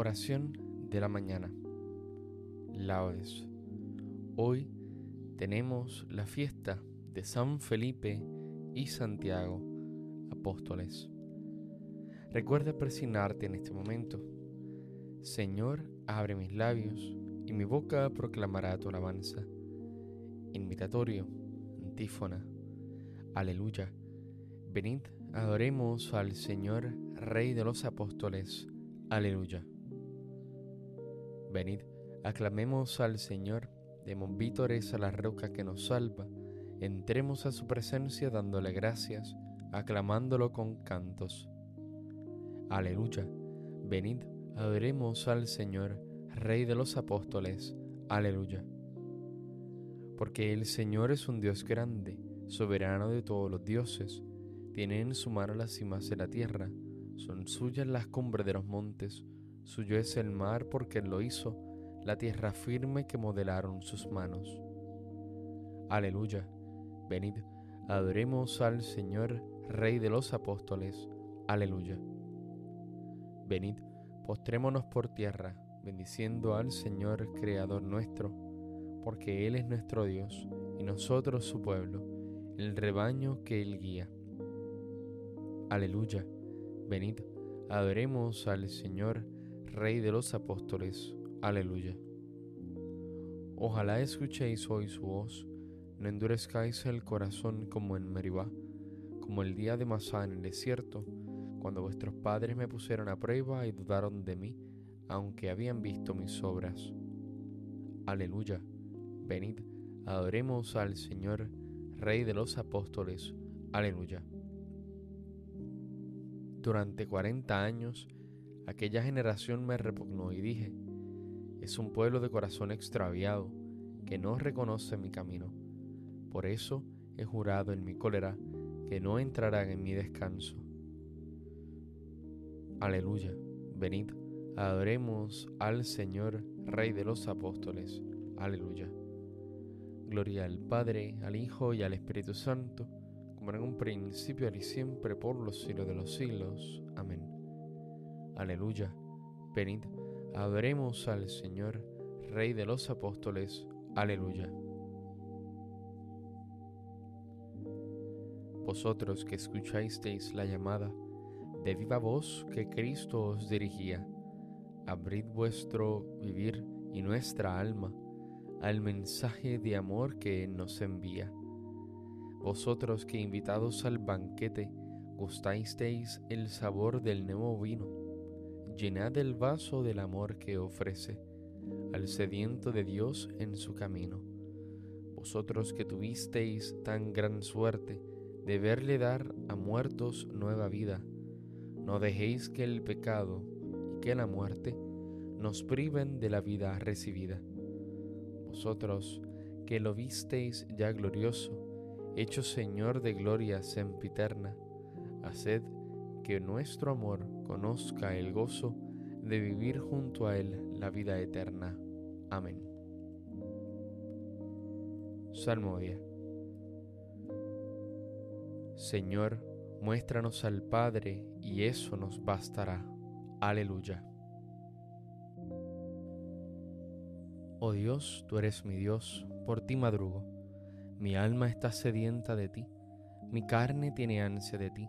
Oración de la mañana. Laudes. Hoy tenemos la fiesta de San Felipe y Santiago, apóstoles. Recuerda presignarte en este momento. Señor, abre mis labios y mi boca proclamará tu alabanza. Invitatorio, antífona. Aleluya. Venid, adoremos al Señor, Rey de los apóstoles. Aleluya. Venid, aclamemos al Señor, demos vítores a la roca que nos salva, entremos a su presencia dándole gracias, aclamándolo con cantos. Aleluya. Venid, adoremos al Señor, Rey de los apóstoles. Aleluya. Porque el Señor es un Dios grande, soberano de todos los dioses, tiene en su mano las cimas de la tierra, son suyas las cumbres de los montes, suyo es el mar porque lo hizo, la tierra firme que modelaron sus manos. Aleluya. Venid, adoremos al Señor, Rey de los apóstoles. Aleluya. Venid, postrémonos por tierra, bendiciendo al Señor, Creador nuestro, porque Él es nuestro Dios y nosotros su pueblo, el rebaño que Él guía. Aleluya. Venid, adoremos al Señor, Rey de los apóstoles. Aleluya. Ojalá escuchéis hoy su voz, no endurezcáis el corazón como en Meribá, como el día de Masá en el desierto, cuando vuestros padres me pusieron a prueba y dudaron de mí, aunque habían visto mis obras. Aleluya. Venid, adoremos al Señor, Rey de los apóstoles. Aleluya. Durante cuarenta años, aquella generación me repugnó y dije, es un pueblo de corazón extraviado que no reconoce mi camino. Por eso he jurado en mi cólera que no entrarán en mi descanso. Aleluya, venid, adoremos al Señor, Rey de los apóstoles. Aleluya. Gloria al Padre, al Hijo y al Espíritu Santo como en un principio, y siempre, por los siglos de los siglos. Amén. Aleluya. Venid, adoremos al Señor, Rey de los apóstoles. Aleluya. Vosotros que escuchasteis la llamada de viva voz que Cristo os dirigía, abrid vuestro vivir y nuestra alma al mensaje de amor que nos envía vosotros que invitados al banquete gustasteis el sabor del nuevo vino, llenad el vaso del amor que ofrece al sediento de Dios en su camino. Vosotros que tuvisteis tan gran suerte de verle dar a muertos nueva vida, no dejéis que el pecado y que la muerte nos priven de la vida recibida. Vosotros que lo visteis ya glorioso, hecho Señor de gloria sempiterna, haced que nuestro amor conozca el gozo de vivir junto a Él la vida eterna. Amén. Salmodia. Señor, muéstranos al Padre y eso nos bastará. Aleluya. Oh Dios, tú eres mi Dios, por ti madrugo mi alma está sedienta de ti, mi carne tiene ansia de ti,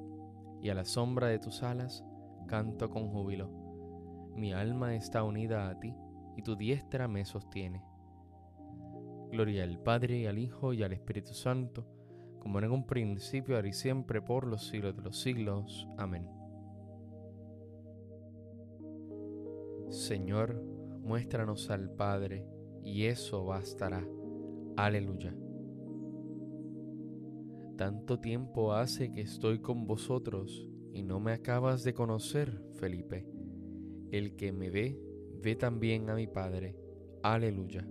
y a la sombra de tus alas canto con júbilo. Mi alma está unida a ti, y tu diestra me sostiene. Gloria al Padre, y al Hijo, y al Espíritu Santo, como en un principio, ahora y siempre, por los siglos de los siglos. Amén. Señor, muéstranos al Padre, y eso bastará. Aleluya. Tanto tiempo hace que estoy con vosotros y no me acabas de conocer, Felipe. El que me ve, ve también a mi Padre. Aleluya.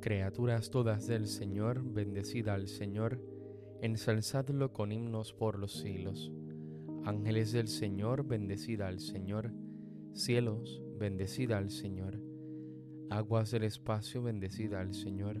Criaturas todas del Señor, bendecida al Señor, ensalzadlo con himnos por los siglos. Ángeles del Señor, bendecida al Señor. Cielos, bendecida al Señor. Aguas del espacio, bendecida al Señor.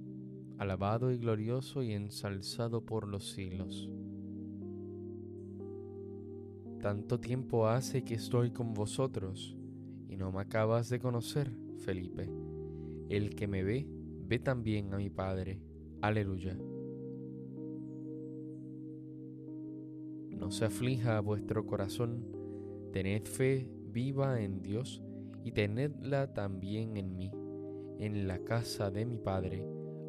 alabado y glorioso y ensalzado por los siglos. Tanto tiempo hace que estoy con vosotros y no me acabas de conocer, Felipe. El que me ve, ve también a mi Padre. Aleluya. no se aflija vuestro corazón, tened fe viva en Dios y tenedla también en mí. En la casa de mi Padre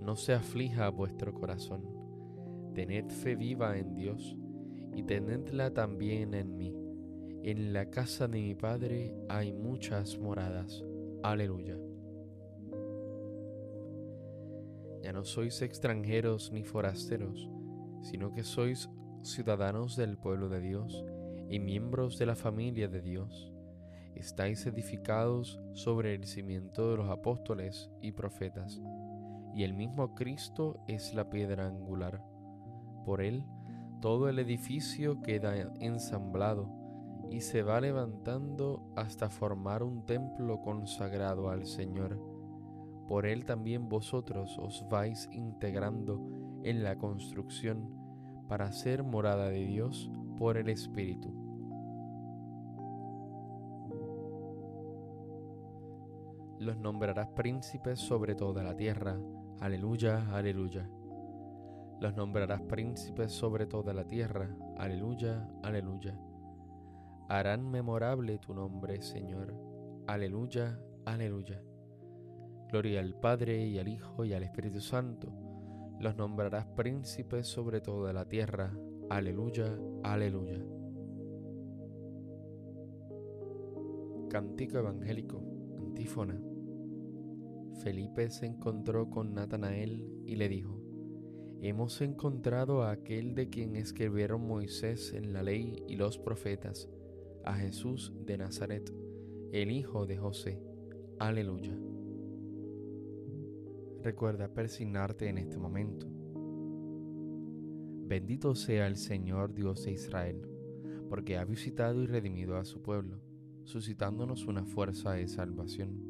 No se aflija vuestro corazón, tened fe viva en Dios y tenedla también en mí. En la casa de mi Padre hay muchas moradas. Aleluya. Ya no sois extranjeros ni forasteros, sino que sois ciudadanos del pueblo de Dios y miembros de la familia de Dios, estáis edificados sobre el cimiento de los apóstoles y profetas, y el mismo Cristo es la piedra angular. Por él todo el edificio queda ensamblado y se va levantando hasta formar un templo consagrado al Señor. Por él también vosotros os vais integrando en la construcción para ser morada de Dios por el Espíritu. Los nombrarás príncipes sobre toda la tierra. Aleluya, aleluya. Los nombrarás príncipes sobre toda la tierra. Aleluya, aleluya. Harán memorable tu nombre, Señor. Aleluya, aleluya. Gloria al Padre y al Hijo y al Espíritu Santo. Los nombrarás príncipes sobre toda la tierra. Aleluya, aleluya. Cántico Evangélico, antífona. Felipe se encontró con Natanael y le dijo, Hemos encontrado a aquel de quien escribieron Moisés en la ley y los profetas, a Jesús de Nazaret, el hijo de José. Aleluya. Recuerda persignarte en este momento. Bendito sea el Señor Dios de Israel, porque ha visitado y redimido a su pueblo, suscitándonos una fuerza de salvación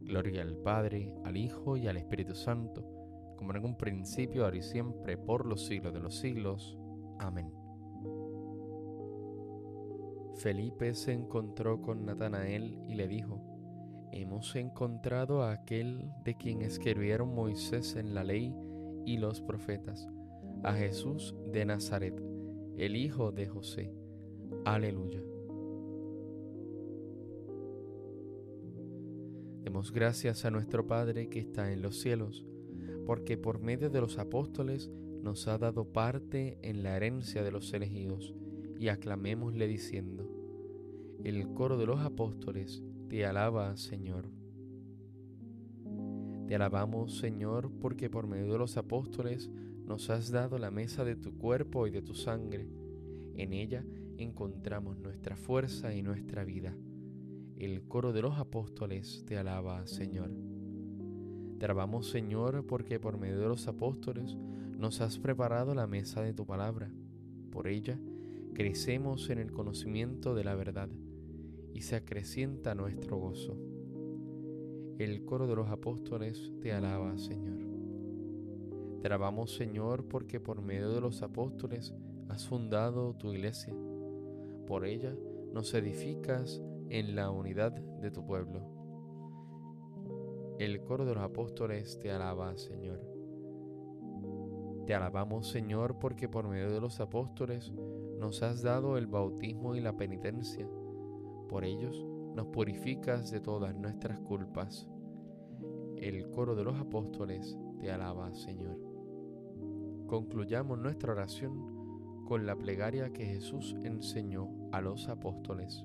Gloria al Padre, al Hijo y al Espíritu Santo, como en un principio, ahora y siempre, por los siglos de los siglos. Amén. Felipe se encontró con Natanael y le dijo, Hemos encontrado a aquel de quien escribieron Moisés en la ley y los profetas, a Jesús de Nazaret, el Hijo de José. Aleluya. Demos gracias a nuestro Padre que está en los cielos, porque por medio de los apóstoles nos ha dado parte en la herencia de los elegidos, y aclamémosle diciendo, el coro de los apóstoles te alaba, Señor. Te alabamos, Señor, porque por medio de los apóstoles nos has dado la mesa de tu cuerpo y de tu sangre. En ella encontramos nuestra fuerza y nuestra vida. El coro de los apóstoles te alaba, Señor. Te alabamos, Señor, porque por medio de los apóstoles nos has preparado la mesa de tu palabra. Por ella crecemos en el conocimiento de la verdad y se acrecienta nuestro gozo. El coro de los apóstoles te alaba, Señor. Te alabamos, Señor, porque por medio de los apóstoles has fundado tu iglesia. Por ella nos edificas en la unidad de tu pueblo. El coro de los apóstoles te alaba, Señor. Te alabamos, Señor, porque por medio de los apóstoles nos has dado el bautismo y la penitencia. Por ellos nos purificas de todas nuestras culpas. El coro de los apóstoles te alaba, Señor. Concluyamos nuestra oración con la plegaria que Jesús enseñó a los apóstoles.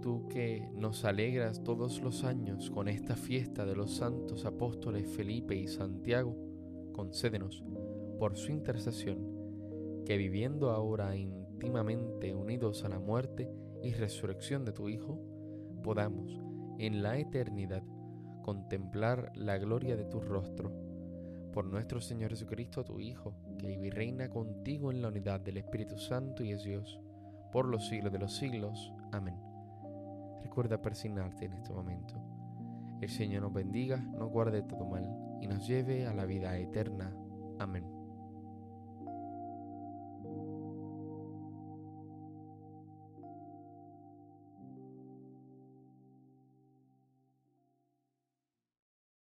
tú que nos alegras todos los años con esta fiesta de los santos apóstoles Felipe y Santiago, concédenos, por su intercesión, que viviendo ahora íntimamente unidos a la muerte y resurrección de tu Hijo, podamos en la eternidad contemplar la gloria de tu rostro. Por nuestro Señor Jesucristo, tu Hijo, que vive y reina contigo en la unidad del Espíritu Santo y es Dios, por los siglos de los siglos. Amén. Recuerda persignarte en este momento. El Señor nos bendiga, nos guarde todo mal y nos lleve a la vida eterna. Amén.